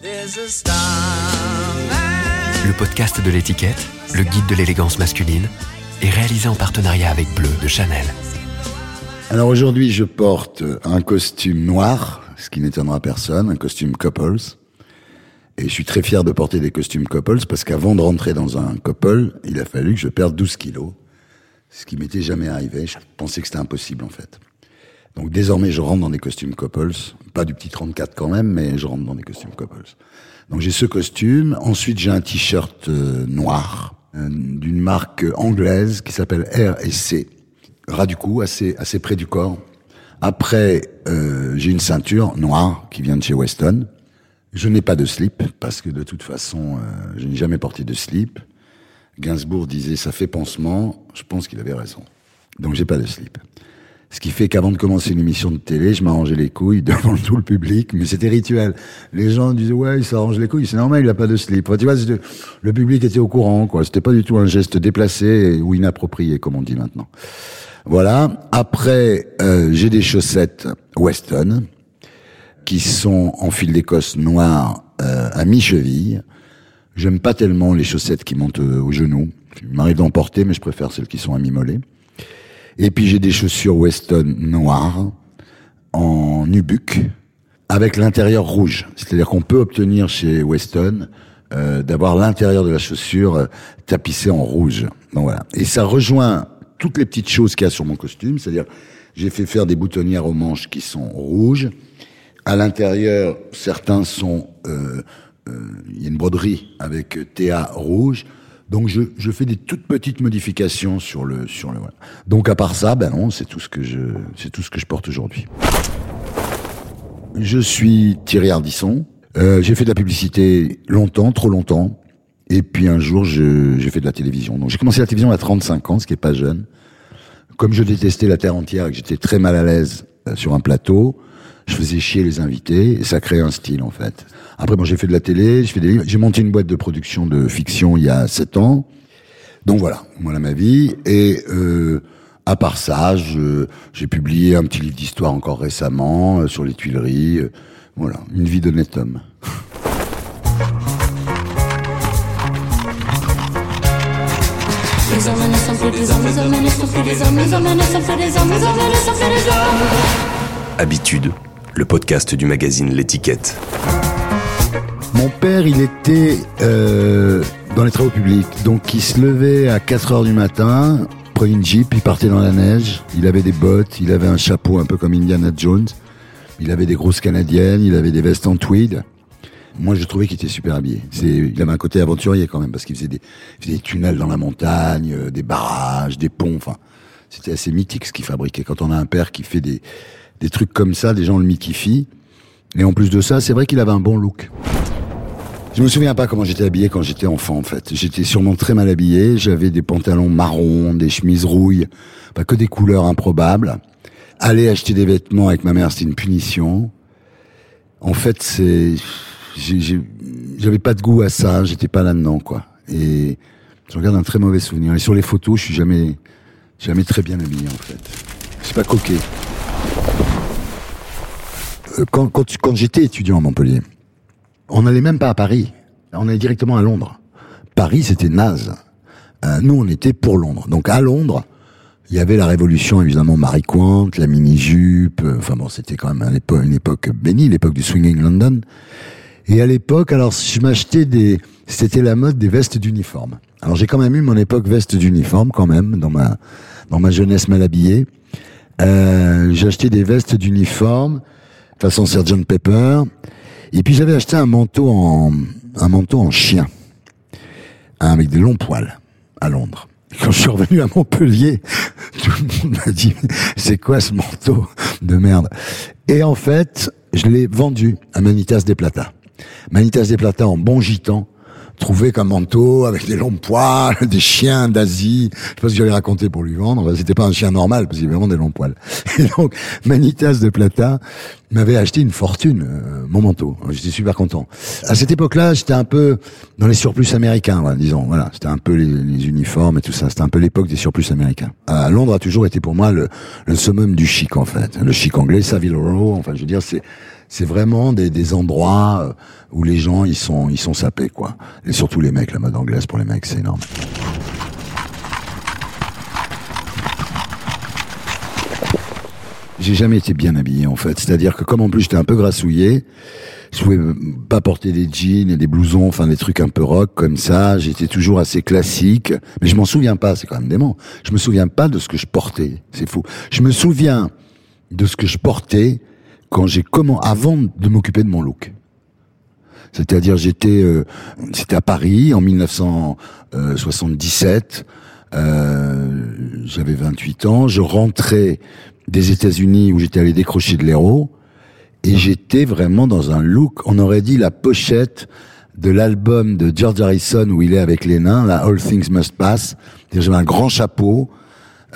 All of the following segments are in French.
Le podcast de l'étiquette, le guide de l'élégance masculine, est réalisé en partenariat avec Bleu de Chanel. Alors aujourd'hui, je porte un costume noir, ce qui n'étonnera personne, un costume couples. Et je suis très fier de porter des costumes couples parce qu'avant de rentrer dans un couple, il a fallu que je perde 12 kilos. Ce qui m'était jamais arrivé. Je pensais que c'était impossible, en fait. Donc désormais, je rentre dans des costumes couples. Pas du petit 34 quand même, mais je rentre dans des costumes couples. Donc j'ai ce costume. Ensuite, j'ai un t-shirt euh, noir euh, d'une marque anglaise qui s'appelle R et C. Ras du cou, assez, assez près du corps. Après, euh, j'ai une ceinture noire qui vient de chez Weston. Je n'ai pas de slip parce que de toute façon, je n'ai jamais porté de slip. Gainsbourg disait ça fait pansement. Je pense qu'il avait raison. Donc j'ai pas de slip. Ce qui fait qu'avant de commencer une émission de télé, je m'arrangeais les couilles devant tout le public, mais c'était rituel. Les gens disaient ouais, il s'arrange les couilles, c'est normal, il a pas de slip. tu vois, le public était au courant, quoi. C'était pas du tout un geste déplacé ou inapproprié, comme on dit maintenant. Voilà. Après, euh, j'ai des chaussettes Weston qui sont en fil d'Écosse noir euh, à mi-cheville. J'aime pas tellement les chaussettes qui montent euh, au genou. Il m'arrive d'en porter, mais je préfère celles qui sont à mi-mollet. Et puis j'ai des chaussures Weston noires en nubuck avec l'intérieur rouge. C'est-à-dire qu'on peut obtenir chez Weston euh, d'avoir l'intérieur de la chaussure euh, tapissé en rouge. Donc voilà. Et ça rejoint toutes les petites choses qu'il y a sur mon costume. C'est-à-dire j'ai fait faire des boutonnières aux manches qui sont rouges. À l'intérieur, certains sont... Euh, euh il y a une broderie avec TA rouge. Donc je, je, fais des toutes petites modifications sur le sur le. Voilà. Donc à part ça, ben non, c'est tout ce que je c'est tout ce que je porte aujourd'hui. Je suis Thierry Ardisson. Euh, j'ai fait de la publicité longtemps, trop longtemps. Et puis un jour, j'ai fait de la télévision. Donc j'ai commencé la télévision à 35 ans, ce qui est pas jeune. Comme je détestais la terre entière et que j'étais très mal à l'aise euh, sur un plateau, je faisais chier les invités et ça crée un style en fait. Après, bon, j'ai fait de la télé, j'ai fait des livres, j'ai monté une boîte de production de fiction il y a sept ans. Donc voilà, voilà ma vie. Et euh, à part ça, j'ai publié un petit livre d'histoire encore récemment euh, sur les Tuileries. Euh, voilà, une vie d'honnête homme. Habitude, le podcast du magazine L'étiquette. Mon père, il était euh, dans les travaux publics, donc il se levait à 4 heures du matin, prenait une jeep, il partait dans la neige, il avait des bottes, il avait un chapeau un peu comme Indiana Jones, il avait des grosses canadiennes, il avait des vestes en tweed. Moi, je trouvais qu'il était super habillé. il avait un côté aventurier quand même, parce qu'il faisait des, tunnels dans la montagne, euh, des barrages, des ponts. C'était assez mythique ce qu'il fabriquait. Quand on a un père qui fait des, des trucs comme ça, les gens le mythifient. Et en plus de ça, c'est vrai qu'il avait un bon look. Je me souviens pas comment j'étais habillé quand j'étais enfant, en fait. J'étais sûrement très mal habillé. J'avais des pantalons marrons, des chemises rouilles, pas que des couleurs improbables. Aller acheter des vêtements avec ma mère, c'était une punition. En fait, c'est, j'avais pas de goût à ça. J'étais pas là-dedans, quoi. Et je regarde un très mauvais souvenir. Et sur les photos, je suis jamais, jamais très bien habillé, en fait. C'est pas coquet. Euh, quand, quand, quand j'étais étudiant à Montpellier, on n'allait même pas à Paris. On allait directement à Londres. Paris, c'était naze. Euh, nous, on était pour Londres. Donc à Londres, il y avait la révolution, évidemment, Marie Quant, la mini-jupe. Euh, enfin bon, c'était quand même une époque, une époque bénie, l'époque du swinging London. Et à l'époque, alors je m'achetais des, c'était la mode des vestes d'uniforme. Alors j'ai quand même eu mon époque veste d'uniforme quand même dans ma dans ma jeunesse mal habillée. Euh, acheté des vestes d'uniforme façon Sgt Pepper. Et puis j'avais acheté un manteau en un manteau en chien, hein, avec des longs poils à Londres. quand je suis revenu à Montpellier, tout le monde m'a dit c'est quoi ce manteau de merde? Et en fait, je l'ai vendu à Manitas des Plata. Manitas des Plata en bon gitan trouvé comme manteau avec des longs poils, des chiens d'Asie. Je sais pas ce que j'allais raconter pour lui vendre. C'était pas un chien normal parce qu'il avait vraiment des longs poils. Et donc, Manitas de Plata m'avait acheté une fortune, euh, mon manteau. J'étais super content. À cette époque-là, j'étais un peu dans les surplus américains, disons. Voilà, c'était un peu les, uniformes et tout ça. C'était un peu l'époque des surplus américains. À Londres a toujours été pour moi le, le summum du chic en fait. Le chic anglais, Savile Row. Enfin, je veux dire, c'est c'est vraiment des, des endroits euh, où les gens ils sont ils sont sapés quoi. Et surtout les mecs, la mode anglaise pour les mecs c'est énorme. J'ai jamais été bien habillé en fait, c'est-à-dire que comme en plus j'étais un peu grassouillé, je pouvais pas porter des jeans et des blousons, enfin des trucs un peu rock comme ça. J'étais toujours assez classique, mais je m'en souviens pas. C'est quand même dément. Je me souviens pas de ce que je portais. C'est fou. Je me souviens de ce que je portais quand j'ai comment avant de m'occuper de mon look. C'est-à-dire j'étais euh, c'était à Paris en 1977. Euh, j'avais 28 ans. Je rentrais des États-Unis où j'étais allé décrocher de l'héros et j'étais vraiment dans un look. On aurait dit la pochette de l'album de George Harrison où il est avec les nains, la All Things Must Pass. J'avais un grand chapeau,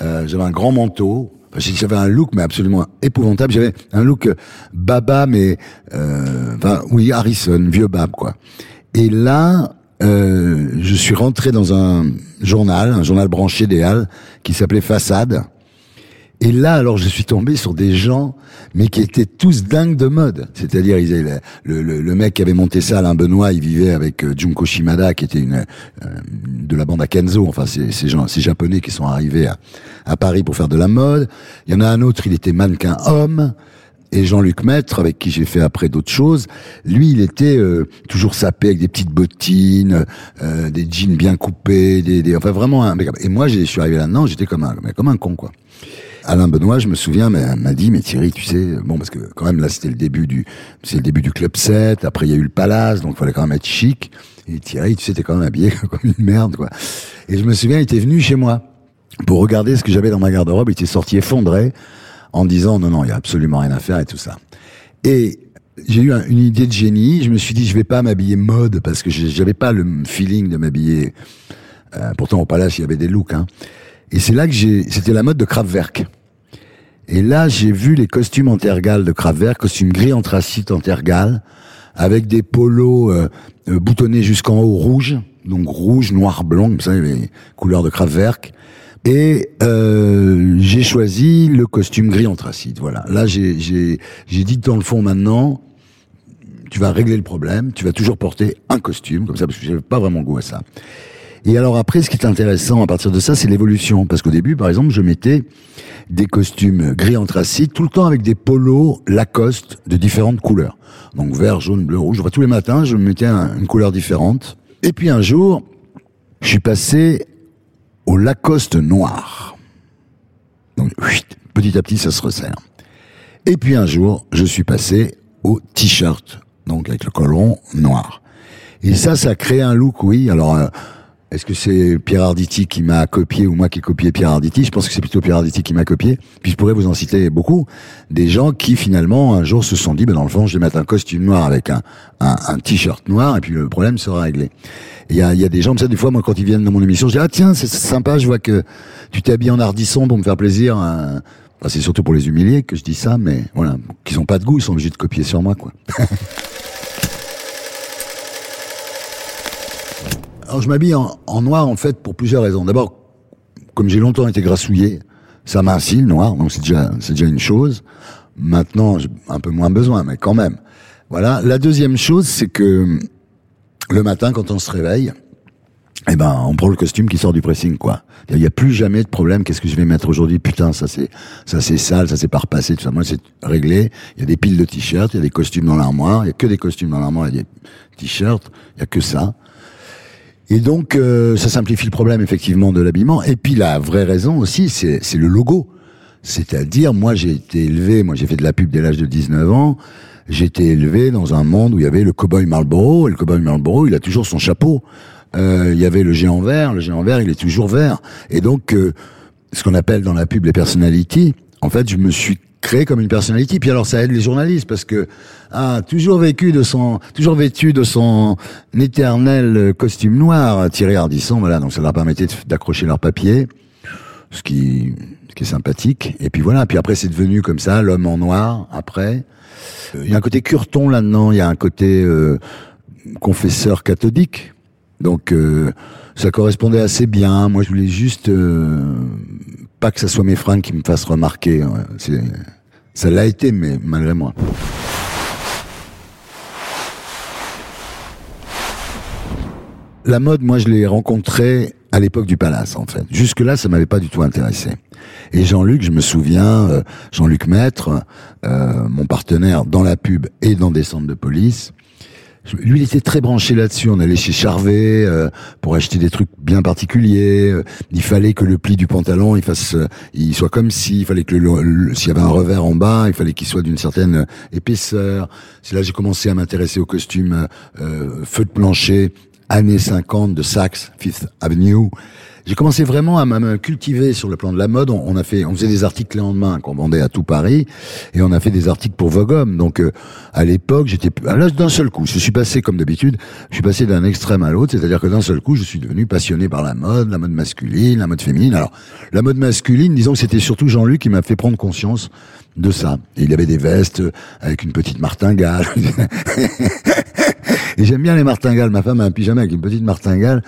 euh, j'avais un grand manteau. J'avais un look mais absolument épouvantable. J'avais un look euh, baba mais euh, enfin oui Harrison, vieux bab quoi. Et là, euh, je suis rentré dans un journal, un journal branché des Halles qui s'appelait Façade. Et là, alors, je suis tombé sur des gens, mais qui étaient tous dingues de mode. C'est-à-dire, ils le, le, le, mec qui avait monté ça, Alain Benoît, il vivait avec euh, Junko Shimada, qui était une euh, de la bande à Kenzo. Enfin, ces gens, ces japonais qui sont arrivés à, à Paris pour faire de la mode. Il y en a un autre, il était mannequin homme. Et Jean-Luc Maître, avec qui j'ai fait après d'autres choses, lui, il était euh, toujours sapé avec des petites bottines, euh, des jeans bien coupés, des, des enfin vraiment impeccable. Et moi, je suis arrivé là-dedans, j'étais comme un, comme un con, quoi. Alain Benoît, je me souviens, m'a dit, mais Thierry, tu sais, bon, parce que quand même là, c'était le début du, c'est le début du club 7. Après, il y a eu le Palace, donc il fallait quand même être chic. Et Thierry, tu sais, t'es quand même habillé comme une merde, quoi. Et je me souviens, il était venu chez moi pour regarder ce que j'avais dans ma garde-robe. Il était sorti effondré en disant, non, non, il y a absolument rien à faire et tout ça. Et j'ai eu une idée de génie. Je me suis dit, je vais pas m'habiller mode parce que j'avais pas le feeling de m'habiller. Euh, pourtant, au Palace, il y avait des looks, hein. Et c'est là que j'ai, c'était la mode de Kraftwerk. Et là, j'ai vu les costumes en tergal de Kraftwerk, costumes gris anthracite en avec des polos euh, euh, boutonnés jusqu'en haut rouge, donc rouge, noir, blanc, comme ça, les couleurs de Kraftwerk. Et euh, j'ai choisi le costume gris anthracite. Voilà. Là, j'ai j'ai j'ai dit dans le fond maintenant, tu vas régler le problème. Tu vas toujours porter un costume comme ça parce que j'avais pas vraiment goût à ça. Et alors après, ce qui est intéressant à partir de ça, c'est l'évolution. Parce qu'au début, par exemple, je mettais des costumes gris anthracite, tout le temps avec des polos Lacoste de différentes couleurs. Donc vert, jaune, bleu, rouge. Tous les matins, je me mettais une couleur différente. Et puis un jour, je suis passé au Lacoste noir. Donc, petit à petit, ça se resserre. Et puis un jour, je suis passé au t-shirt, donc avec le colon noir. Et ça, ça a créé un look, oui. Alors, euh, est-ce que c'est Pierre Arditi qui m'a copié ou moi qui ai copié Pierre Arditi? Je pense que c'est plutôt Pierre Arditi qui m'a copié. Puis je pourrais vous en citer beaucoup. Des gens qui finalement un jour se sont dit, ben dans le fond, je vais mettre un costume noir avec un, un, un t-shirt noir et puis le problème sera réglé. Il y a, y a des gens ça, des fois, moi quand ils viennent dans mon émission, je dis, ah tiens, c'est sympa, je vois que tu t'es habillé en ardisson pour me faire plaisir. Hein. c'est surtout pour les humilier que je dis ça, mais voilà, qu'ils ont pas de goût, ils sont obligés de copier sur moi, quoi. Alors je m'habille en, en, noir en fait pour plusieurs raisons. D'abord, comme j'ai longtemps été grassouillé, ça m'incite le noir, donc c'est déjà c'est déjà une chose. Maintenant, j'ai un peu moins besoin, mais quand même. Voilà. La deuxième chose, c'est que le matin, quand on se réveille, eh ben, on prend le costume qui sort du pressing, quoi. Il n'y a plus jamais de problème. Qu'est-ce que je vais mettre aujourd'hui? Putain, ça c'est, ça c'est sale, ça c'est pas repassé, tout ça. Moi, c'est réglé. Il y a des piles de t-shirts, il y a des costumes dans l'armoire. Il y a que des costumes dans l'armoire, il y a des t-shirts. Il y a que ça. Et donc, euh, ça simplifie le problème effectivement de l'habillement. Et puis la vraie raison aussi, c'est le logo. C'est-à-dire, moi j'ai été élevé, moi j'ai fait de la pub dès l'âge de 19 ans, été élevé dans un monde où il y avait le cowboy Marlboro, et le cowboy Marlboro, il a toujours son chapeau. Euh, il y avait le géant vert, le géant vert, il est toujours vert. Et donc, euh, ce qu'on appelle dans la pub les personalities, en fait, je me suis créé comme une personnalité. Puis alors ça aide les journalistes parce que ah toujours vécu de son toujours vêtu de son éternel costume noir, Thierry Ardisson, voilà, donc ça leur permettait d'accrocher leur papier, ce qui ce qui est sympathique. Et puis voilà, puis après c'est devenu comme ça l'homme en noir après. Il y a un côté curton là-dedans, il y a un côté euh, confesseur catholique. Donc euh, ça correspondait assez bien. Moi, je voulais juste euh, pas que ce soit mes fringues qui me fassent remarquer. Hein. Ça l'a été, mais malgré moi. La mode, moi, je l'ai rencontrée à l'époque du Palace, en fait. Jusque-là, ça m'avait pas du tout intéressé. Et Jean-Luc, je me souviens, euh, Jean-Luc Maître, euh, mon partenaire dans la pub et dans des centres de police, lui, il était très branché là-dessus. On allait chez Charvet euh, pour acheter des trucs bien particuliers. Il fallait que le pli du pantalon, il fasse, il soit comme si. Il fallait que s'il y avait un revers en bas, il fallait qu'il soit d'une certaine épaisseur. C'est là que j'ai commencé à m'intéresser aux costumes euh, feu de plancher années 50 de Saks Fifth Avenue. J'ai commencé vraiment à me cultiver sur le plan de la mode. On, a fait, on faisait des articles en main qu'on vendait à tout Paris, et on a fait des articles pour Vogue Homme. Donc, euh, à l'époque, j'étais là d'un seul coup. Je suis passé comme d'habitude. Je suis passé d'un extrême à l'autre, c'est-à-dire que d'un seul coup, je suis devenu passionné par la mode, la mode masculine, la mode féminine. Alors, la mode masculine, disons que c'était surtout Jean-Luc qui m'a fait prendre conscience de ça. Et il avait des vestes avec une petite martingale. Et j'aime bien les martingales. Ma femme a un pyjama avec une petite martingale.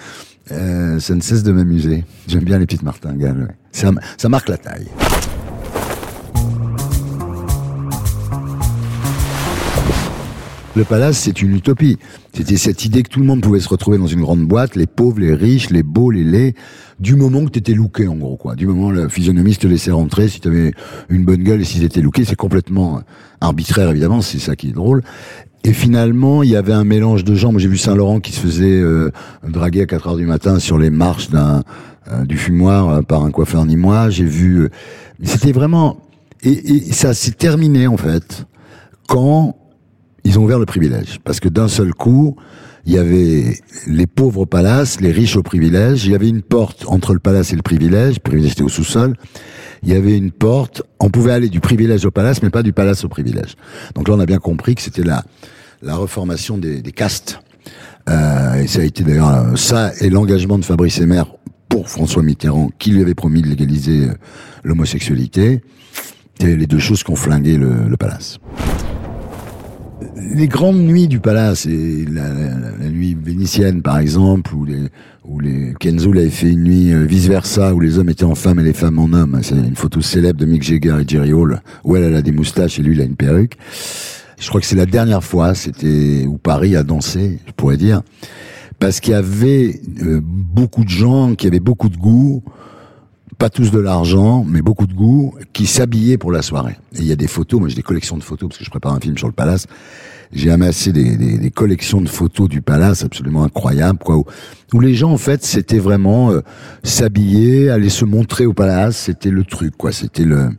Euh, ça ne cesse de m'amuser. J'aime bien les petites martingales. Ça, marque la taille. Le palace, c'est une utopie. C'était cette idée que tout le monde pouvait se retrouver dans une grande boîte, les pauvres, les riches, les beaux, les laids, du moment que t'étais looké, en gros, quoi. Du moment le physionomiste te laissait rentrer, si t'avais une bonne gueule et s'ils étaient lookés, c'est complètement arbitraire, évidemment, c'est ça qui est drôle. Et finalement, il y avait un mélange de gens. Moi, j'ai vu Saint-Laurent qui se faisait euh, draguer à 4 heures du matin sur les marches euh, du fumoir euh, par un coiffeur ni moi. J'ai vu. C'était vraiment. Et ça s'est terminé en fait quand ils ont ouvert le privilège, parce que d'un seul coup, il y avait les pauvres au palace, les riches au privilège. Il y avait une porte entre le palace et le privilège. Le privilège était au sous-sol il y avait une porte. On pouvait aller du privilège au palace, mais pas du palace au privilège. Donc là, on a bien compris que c'était la, la reformation des, des castes. Euh, et ça a été d'ailleurs euh, ça et l'engagement de Fabrice Emmer pour François Mitterrand, qui lui avait promis de légaliser euh, l'homosexualité. C'était les deux choses qui ont flingué le, le palace les grandes nuits du palace, et la, la, nuit vénitienne par exemple, où les, où les Kenzo avait fait une nuit euh, vice versa, où les hommes étaient en femmes et les femmes en hommes. C'est une photo célèbre de Mick Jagger et Jerry Hall, où elle, elle a des moustaches et lui il a une perruque. Je crois que c'est la dernière fois, c'était où Paris a dansé, je pourrais dire, parce qu'il y avait euh, beaucoup de gens qui avaient beaucoup de goût, pas tous de l'argent, mais beaucoup de goût, qui s'habillaient pour la soirée. Et il y a des photos, moi j'ai des collections de photos parce que je prépare un film sur le palace. J'ai amassé des, des, des, collections de photos du palace absolument incroyables, quoi, où, où les gens en fait c'était vraiment euh, s'habiller, aller se montrer au palace, c'était le truc, quoi. C'était le,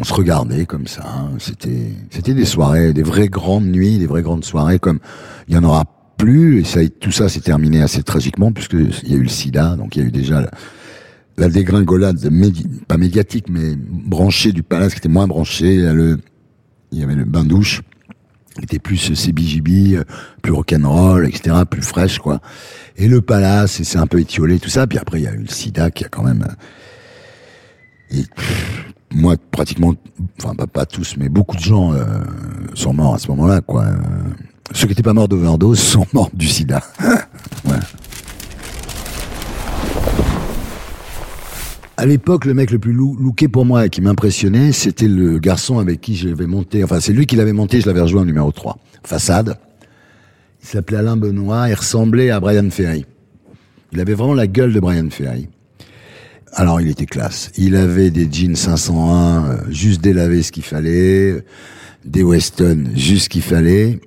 on se regardait comme ça. Hein. C'était, c'était des soirées, des vraies grandes nuits, des vraies grandes soirées comme il y en aura plus. Et ça, tout ça s'est terminé assez tragiquement puisque il y a eu le SIDA, donc il y a eu déjà la dégringolade, pas médiatique, mais branchée du palace, qui était moins branché. Le, il y avait le bain-douche, qui était plus CBGB, plus rock'n'roll, etc., plus fraîche, quoi. Et le palace, c'est un peu étiolé, tout ça. Puis après, il y a eu le sida qui a quand même... Et, moi, pratiquement, enfin pas, pas, tous, mais beaucoup de gens euh, sont morts à ce moment-là, quoi. Ceux qui n'étaient pas morts d'overdose sont morts du sida. À l'époque, le mec le plus looké pour moi et qui m'impressionnait, c'était le garçon avec qui j'avais monté, enfin c'est lui qui l'avait monté, je l'avais rejoint en numéro 3. Façade. Il s'appelait Alain Benoît, il ressemblait à Brian Ferry. Il avait vraiment la gueule de Brian Ferry. Alors il était classe. Il avait des jeans 501, euh, juste délavés ce qu'il fallait, des Weston, juste ce qu'il fallait,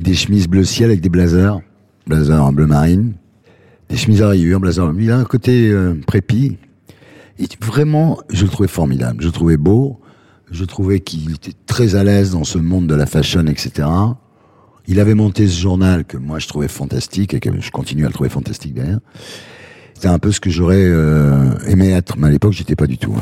des chemises bleu ciel avec des blazers, blazers en bleu marine, des chemises à rayures, blazers. Il a un côté euh, prépi, et vraiment, je le trouvais formidable. Je le trouvais beau. Je trouvais qu'il était très à l'aise dans ce monde de la fashion, etc. Il avait monté ce journal que moi je trouvais fantastique et que je continue à le trouver fantastique derrière. C'était un peu ce que j'aurais euh, aimé être, mais à l'époque j'étais pas du tout.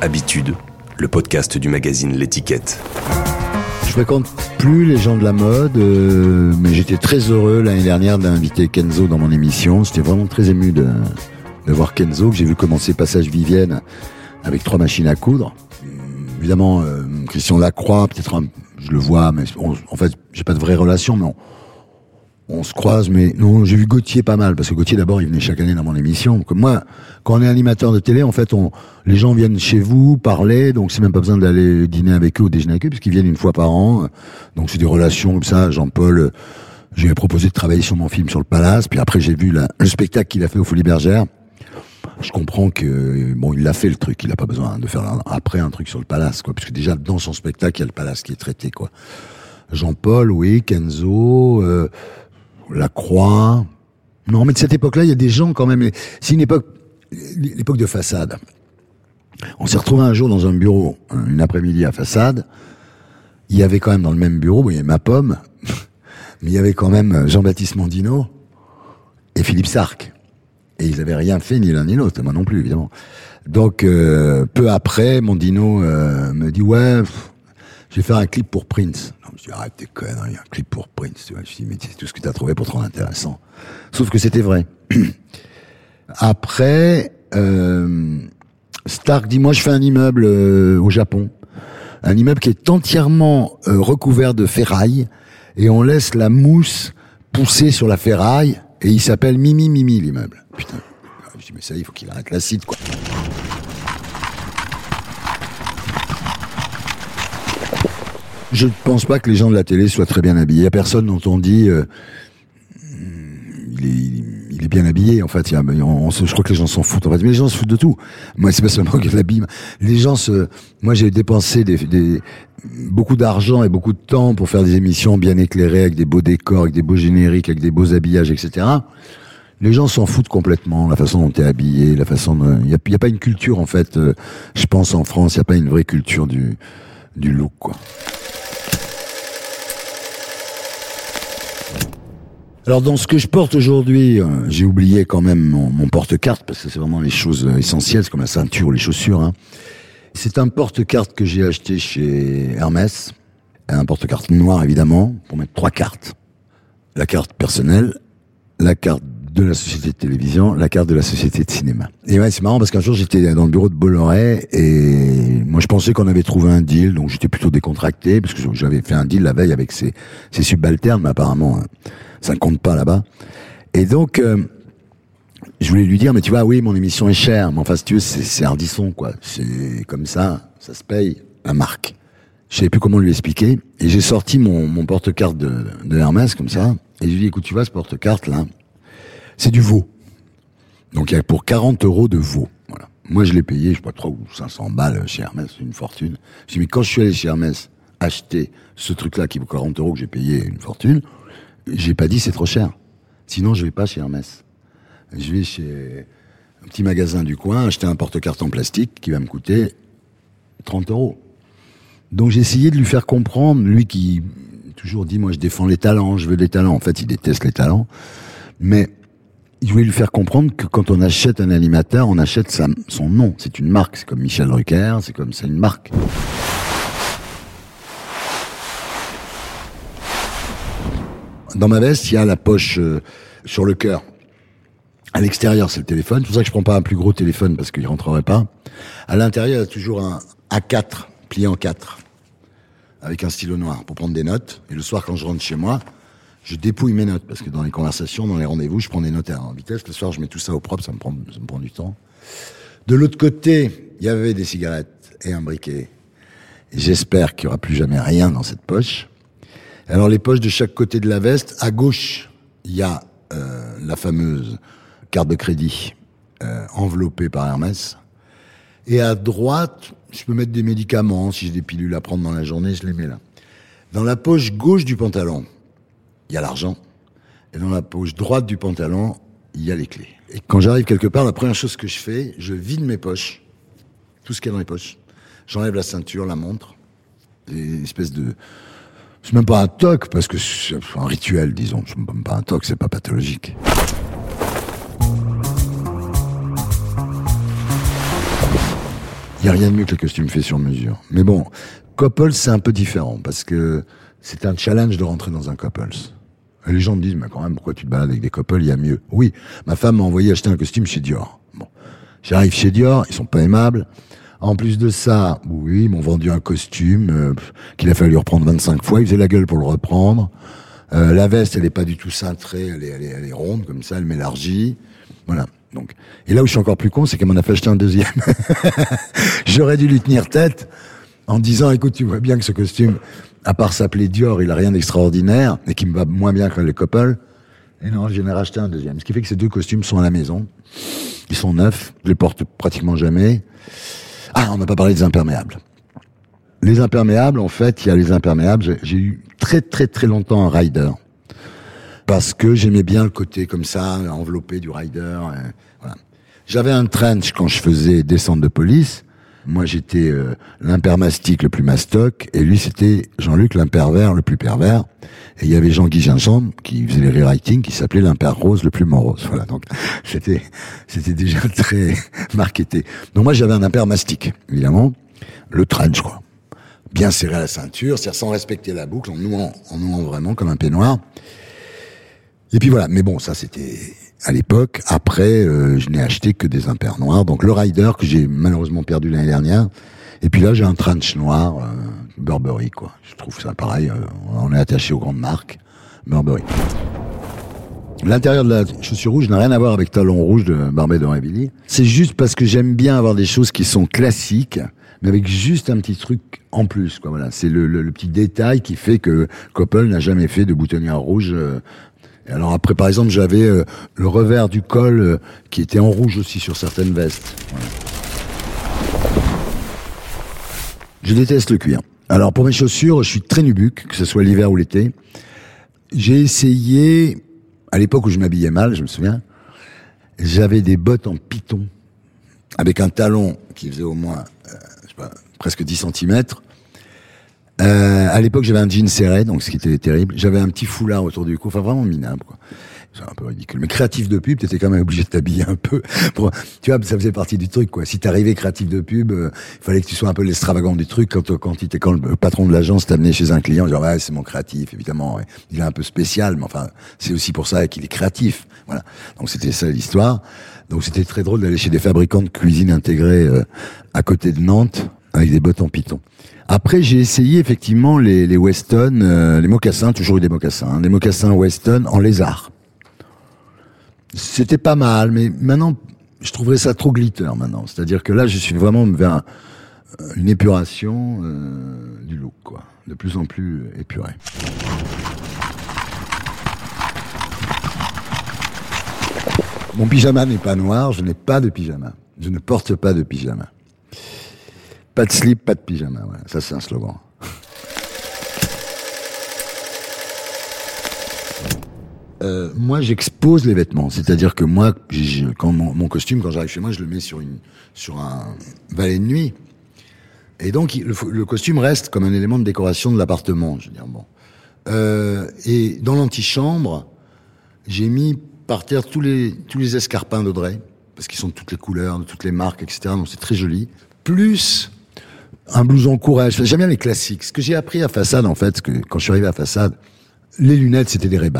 Habitude le podcast du magazine L'étiquette. Je fréquente plus les gens de la mode, euh, mais j'étais très heureux l'année dernière d'inviter Kenzo dans mon émission. J'étais vraiment très ému de, de voir Kenzo, que j'ai vu commencer Passage Vivienne avec trois machines à coudre. Évidemment, euh, Christian Lacroix, peut-être je le vois, mais en fait, j'ai pas de vraie relation, mais on se croise, mais non, j'ai vu Gauthier pas mal, parce que Gauthier d'abord, il venait chaque année dans mon émission. Moi, quand on est animateur de télé, en fait, on, les gens viennent chez vous parler, donc c'est même pas besoin d'aller dîner avec eux ou déjeuner avec eux, puisqu'ils viennent une fois par an. Donc c'est des relations comme ça. Jean-Paul, je lui ai proposé de travailler sur mon film sur le Palace, puis après j'ai vu le spectacle qu'il a fait au Folie Bergère. Je comprends que bon, il l'a fait le truc, il a pas besoin de faire après un truc sur le Palace, quoi, puisque déjà dans son spectacle il y a le Palace qui est traité, quoi. Jean-Paul, oui, Kenzo. Euh, la Croix. Non, mais de cette époque-là, il y a des gens quand même. C'est une époque, l'époque de façade. On s'est retrouvé un jour dans un bureau, une après-midi à façade. Il y avait quand même dans le même bureau, il y avait ma pomme, mais il y avait quand même Jean-Baptiste Mondino et Philippe Sark. Et ils avaient rien fait ni l'un ni l'autre, moi non plus évidemment. Donc euh, peu après, Mondino euh, me dit ouais, je vais faire un clip pour Prince. Me suis dit, arrête tes conneries, un clip pour Prince. Je me suis dit, mais c'est tout ce que tu as trouvé pour te rendre intéressant. Sauf que c'était vrai. Après, euh, Stark dit, moi je fais un immeuble euh, au Japon. Un immeuble qui est entièrement euh, recouvert de ferraille et on laisse la mousse pousser sur la ferraille et il s'appelle Mimi Mimi l'immeuble. Putain. Je dis, mais ça, il faut qu'il arrête l'acide, quoi. Je ne pense pas que les gens de la télé soient très bien habillés. Il n'y a personne dont on dit euh, il, est, il, est, bien habillé. En fait, il y a, on, je crois que les gens s'en foutent. En fait, mais les gens se foutent de tout. Moi, c'est pas seulement que l'habille. Les gens se. Moi, j'ai dépensé des, des beaucoup d'argent et beaucoup de temps pour faire des émissions bien éclairées, avec des beaux décors, avec des beaux génériques, avec des beaux habillages, etc. Les gens s'en foutent complètement, la façon dont tu es habillé, la façon Il n'y a, a, pas une culture, en fait, euh, je pense, en France, il n'y a pas une vraie culture du, du look, quoi. Alors dans ce que je porte aujourd'hui, euh, j'ai oublié quand même mon, porte-carte parce que c'est vraiment les choses euh, essentielles, comme la ceinture les chaussures. Hein. C'est un porte-carte que j'ai acheté chez Hermès, un porte-carte noir évidemment pour mettre trois cartes la carte personnelle, la carte de la société de télévision, la carte de la société de cinéma. Et ouais, c'est marrant parce qu'un jour j'étais dans le bureau de Bolloré et moi je pensais qu'on avait trouvé un deal, donc j'étais plutôt décontracté parce que j'avais fait un deal la veille avec ses, subalternes, mais apparemment hein, ça ne compte pas là-bas. Et donc euh, je voulais lui dire, mais tu vois, oui, mon émission est chère, mais enfin si tu veux, c'est hardisson quoi. C'est comme ça, ça se paye, la marque. Je savais plus comment lui expliquer et j'ai sorti mon, mon porte-carte de, de Hermès comme ça et je lui ai dit, écoute, tu vois ce porte-carte là c'est du veau. Donc il y a pour 40 euros de veau. Moi je l'ai payé, je sais pas, 3 ou 500 balles chez Hermès, une fortune. Je dit, mais quand je suis allé chez Hermès acheter ce truc-là qui vaut 40 euros que j'ai payé une fortune, j'ai pas dit c'est trop cher. Sinon je vais pas chez Hermès. Je vais chez un petit magasin du coin acheter un porte-carte en plastique qui va me coûter 30 euros. Donc j'ai essayé de lui faire comprendre, lui qui toujours dit moi je défends les talents, je veux des talents. En fait il déteste les talents. Mais je voulais lui faire comprendre que quand on achète un animateur, on achète son nom. C'est une marque. C'est comme Michel Drucker, c'est comme c'est une marque. Dans ma veste, il y a la poche euh, sur le cœur. À l'extérieur, c'est le téléphone. C'est pour ça que je prends pas un plus gros téléphone parce qu'il rentrerait pas. À l'intérieur, il y a toujours un A4 plié en 4 avec un stylo noir pour prendre des notes. Et le soir, quand je rentre chez moi, je dépouille mes notes parce que dans les conversations, dans les rendez-vous, je prends des notes en vitesse. Le soir, je mets tout ça au propre, ça me prend, ça me prend du temps. De l'autre côté, il y avait des cigarettes et un briquet. J'espère qu'il n'y aura plus jamais rien dans cette poche. Alors les poches de chaque côté de la veste, à gauche, il y a euh, la fameuse carte de crédit euh, enveloppée par Hermès. Et à droite, je peux mettre des médicaments. Si j'ai des pilules à prendre dans la journée, je les mets là. Dans la poche gauche du pantalon, il y a l'argent. Et dans la poche droite du pantalon, il y a les clés. Et quand j'arrive quelque part, la première chose que je fais, je vide mes poches, tout ce qu'il y a dans les poches. J'enlève la ceinture, la montre, une espèce de... C'est même pas un toc, parce que c'est un rituel, disons. C'est même pas un toc, c'est pas pathologique. Il n'y a rien de mieux que le costume fait sur mesure. Mais bon, Couple, c'est un peu différent, parce que c'est un challenge de rentrer dans un Couples. Les gens me disent, mais quand même, pourquoi tu te balades avec des couples, il y a mieux. Oui, ma femme m'a envoyé acheter un costume chez Dior. Bon, j'arrive chez Dior, ils sont pas aimables. En plus de ça, oui, ils m'ont vendu un costume euh, qu'il a fallu reprendre 25 fois. Ils faisaient la gueule pour le reprendre. Euh, la veste, elle est pas du tout cintrée, elle est, elle est, elle est ronde comme ça, elle m'élargit. Voilà. Donc, et là où je suis encore plus con, c'est qu'elle m'en a fait acheter un deuxième. J'aurais dû lui tenir tête en disant, écoute, tu vois bien que ce costume, à part s'appeler Dior, il a rien d'extraordinaire et qui me va moins bien que les Coppel. Et non, j'en ai racheté un deuxième. Ce qui fait que ces deux costumes sont à la maison. Ils sont neufs. Je les porte pratiquement jamais. Ah, on n'a pas parlé des imperméables. Les imperméables, en fait, il y a les imperméables. J'ai eu très très très longtemps un rider parce que j'aimais bien le côté comme ça, enveloppé du rider. J'avais un trench quand je faisais descente de police. Moi, j'étais euh, l'impermastique le plus mastoc, et lui, c'était Jean-Luc l'impervers le plus pervers. Et il y avait Jean-Guy Gingembre, qui faisait les rewriting, qui s'appelait l'imper rose le plus morose. Voilà, donc c'était c'était déjà très marketé. Donc moi, j'avais un impermastique, évidemment, le trench, quoi. Bien serré à la ceinture, c'est-à-dire sans respecter la boucle, en nouant, en nouant vraiment comme un peignoir. Et puis voilà, mais bon, ça c'était à l'époque. Après, euh, je n'ai acheté que des impairs noirs. Donc le Rider que j'ai malheureusement perdu l'année dernière. Et puis là, j'ai un trench noir, euh, Burberry, quoi. Je trouve ça pareil. Euh, on est attaché aux grandes marques, Burberry. L'intérieur de la chaussure rouge n'a rien à voir avec talon rouge de Barbet de C'est juste parce que j'aime bien avoir des choses qui sont classiques, mais avec juste un petit truc en plus. Quoi. Voilà, c'est le, le, petit détail qui fait que Coppel n'a jamais fait de boutonnière rouge alors après, par exemple, j'avais euh, le revers du col euh, qui était en rouge aussi sur certaines vestes. Je déteste le cuir. Alors pour mes chaussures, je suis très nubuque, que ce soit l'hiver ou l'été. J'ai essayé, à l'époque où je m'habillais mal, je me souviens, j'avais des bottes en python, avec un talon qui faisait au moins, euh, je sais pas, presque 10 cm, euh, à l'époque, j'avais un jean serré, donc ce qui était terrible. J'avais un petit foulard autour du cou, enfin vraiment minable. Quoi. C'est un peu ridicule. Mais créatif de pub, t'étais quand même obligé de t'habiller un peu. Tu vois, ça faisait partie du truc, quoi. Si t'arrivais créatif de pub, euh, il fallait que tu sois un peu l'extravagant du truc. Quand, quand, il quand le patron de l'agence t'amenait chez un client, genre, ouais, c'est mon créatif, évidemment. Il est un peu spécial, mais enfin, c'est aussi pour ça qu'il est créatif. Voilà. Donc c'était ça l'histoire. Donc c'était très drôle d'aller chez des fabricants de cuisine intégrés euh, à côté de Nantes avec des bottes en python. Après, j'ai essayé effectivement les, les Weston, euh, les mocassins, toujours eu des mocassins, hein, des mocassins Weston en lézard. C'était pas mal, mais maintenant, je trouverais ça trop glitter maintenant. C'est-à-dire que là, je suis vraiment vers une épuration euh, du look, quoi, de plus en plus épuré. Mon pyjama n'est pas noir, je n'ai pas de pyjama. Je ne porte pas de pyjama. Pas de slip, pas de pyjama. Ça, c'est un slogan. Euh, moi, j'expose les vêtements. C'est-à-dire que moi, quand mon, costume, quand j'arrive chez moi, je le mets sur une sur un valet de nuit. Et donc, le, costume reste comme un élément de décoration de l'appartement. Je veux dire, bon. Euh, et dans l'antichambre, j'ai mis par terre tous les tous les escarpins d'Audrey parce qu'ils sont de toutes les couleurs, de toutes les marques, etc. Donc c'est très joli. Plus un blouson courage. J'aime bien les classiques. Ce que j'ai appris à Façade, en fait, que quand je suis arrivé à Façade, les lunettes, c'était des ray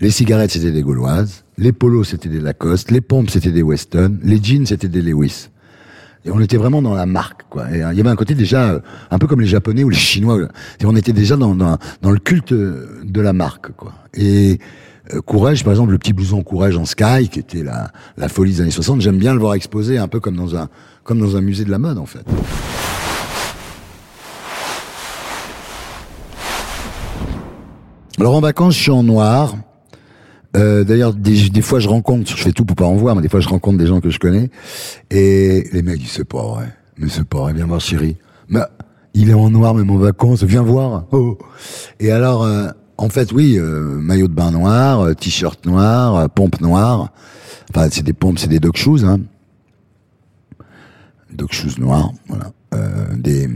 Les cigarettes, c'était des Gauloises. Les polos, c'était des Lacoste. Les pompes, c'était des Weston. Les jeans, c'était des Lewis. Et on était vraiment dans la marque, quoi. Et euh, il y avait un côté déjà, euh, un peu comme les Japonais ou les Chinois. Et on était déjà dans, dans, le culte de la marque, quoi. Et euh, Courage, par exemple, le petit blouson Courage en Sky, qui était la, la folie des années 60, j'aime bien le voir exposé un peu comme dans un, comme dans un musée de la mode, en fait. Alors en vacances, je suis en noir. Euh, D'ailleurs, des, fois, je rencontre, je fais tout pour pas en voir, mais des fois, je rencontre des gens que je connais. Et les mecs, ils c'est pas vrai. Mais c'est pas vrai, viens voir chérie. Mais il est en noir, même en vacances, viens voir. Oh. Et alors, euh, en fait, oui, euh, maillot de bain noir, t-shirt noir, pompe noire. Enfin, c'est des pompes, c'est des dog shoes, hein. Dog shoes noirs, voilà. des,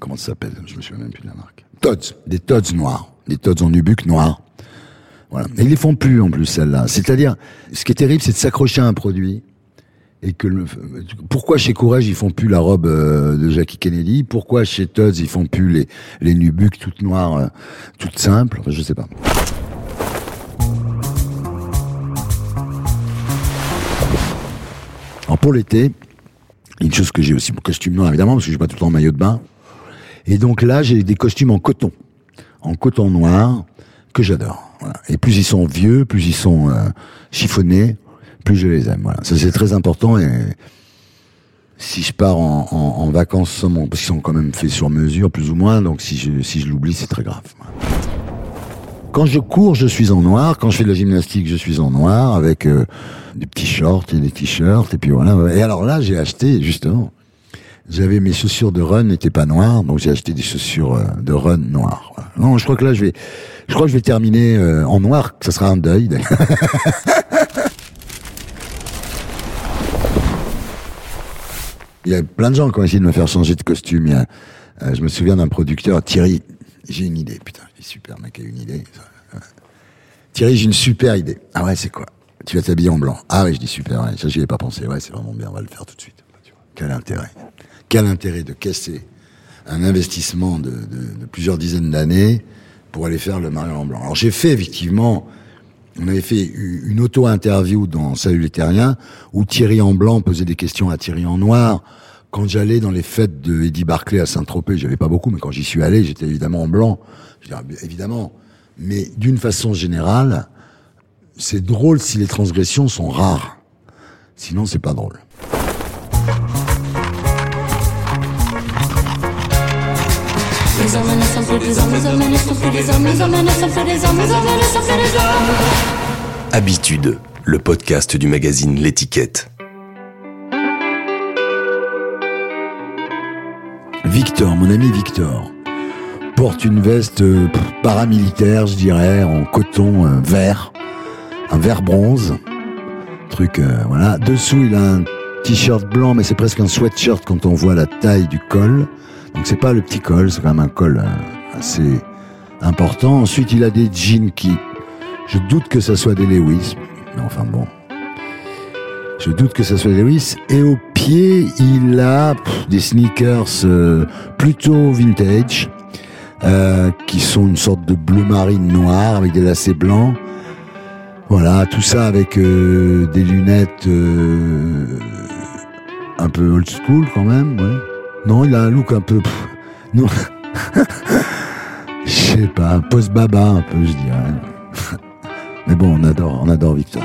comment ça s'appelle? Je me souviens même plus de la marque. Tots, des Tots noirs des Tods en nubuck noir. Voilà. Et ils les font plus en plus celles-là. C'est-à-dire, ce qui est terrible, c'est de s'accrocher à un produit et que le, pourquoi chez Courage ils font plus la robe euh, de Jackie Kennedy? Pourquoi chez Tods ils font plus les les toutes noires, euh, toutes simples? Enfin, je sais pas. Alors pour l'été, une chose que j'ai aussi mon costume noir évidemment parce que j'ai pas tout le temps en maillot de bain. Et donc là j'ai des costumes en coton en coton noir, que j'adore. Voilà. Et plus ils sont vieux, plus ils sont euh, chiffonnés, plus je les aime. Voilà. Ça c'est très important et si je pars en, en, en vacances sans mon, parce qu'ils sont quand même faits sur mesure, plus ou moins, donc si je, si je l'oublie, c'est très grave. Quand je cours, je suis en noir. Quand je fais de la gymnastique, je suis en noir avec euh, des petits shorts et des t-shirts. Et puis voilà. Et alors là, j'ai acheté justement. J'avais mes chaussures de run n'étaient pas noires, donc j'ai acheté des chaussures euh, de run noires. Non, je crois que là, je vais, je crois je vais terminer euh, en noir. Ça sera un deuil. Il y a plein de gens qui ont essayé de me faire changer de costume. Il y a, euh, je me souviens d'un producteur, Thierry. J'ai une idée, putain, il est super, mec a une idée. Thierry, j'ai une super idée. Ah ouais, c'est quoi? Tu vas t'habiller en blanc. Ah ouais, je dis super, ouais, ça j'y ai pas pensé. Ouais, c'est vraiment bien, on va le faire tout de suite. Quel intérêt Quel intérêt de casser un investissement de, de, de plusieurs dizaines d'années pour aller faire le mariage en blanc? Alors j'ai fait effectivement, on avait fait une auto-interview dans Salut les Terriens où Thierry en blanc posait des questions à Thierry en noir. Quand j'allais dans les fêtes de Eddie Barclay à Saint-Tropez, j'avais pas beaucoup, mais quand j'y suis allé, j'étais évidemment en blanc. Je dire, évidemment. Mais d'une façon générale, c'est drôle si les transgressions sont rares. Sinon, c'est pas drôle. Habitude, le podcast du magazine L'étiquette. Victor, mon ami Victor, porte une veste euh, paramilitaire, je dirais, en coton euh, vert, un vert bronze, truc, euh, voilà. Dessous, il a un t-shirt blanc, mais c'est presque un sweatshirt quand on voit la taille du col. Donc c'est pas le petit col, c'est quand même un col euh, assez important. Ensuite, il a des jeans qui, je doute que ça soit des Lewis, enfin bon. Je doute que ça soit des Lewis. Et au pied, il a des sneakers euh, plutôt vintage, euh, qui sont une sorte de bleu marine noir avec des lacets blancs. Voilà, tout ça avec des lunettes un peu old school quand même. Non, il a un look un peu. non. Je sais pas, post-baba un peu, je dirais. Mais bon, on adore, on adore Victor.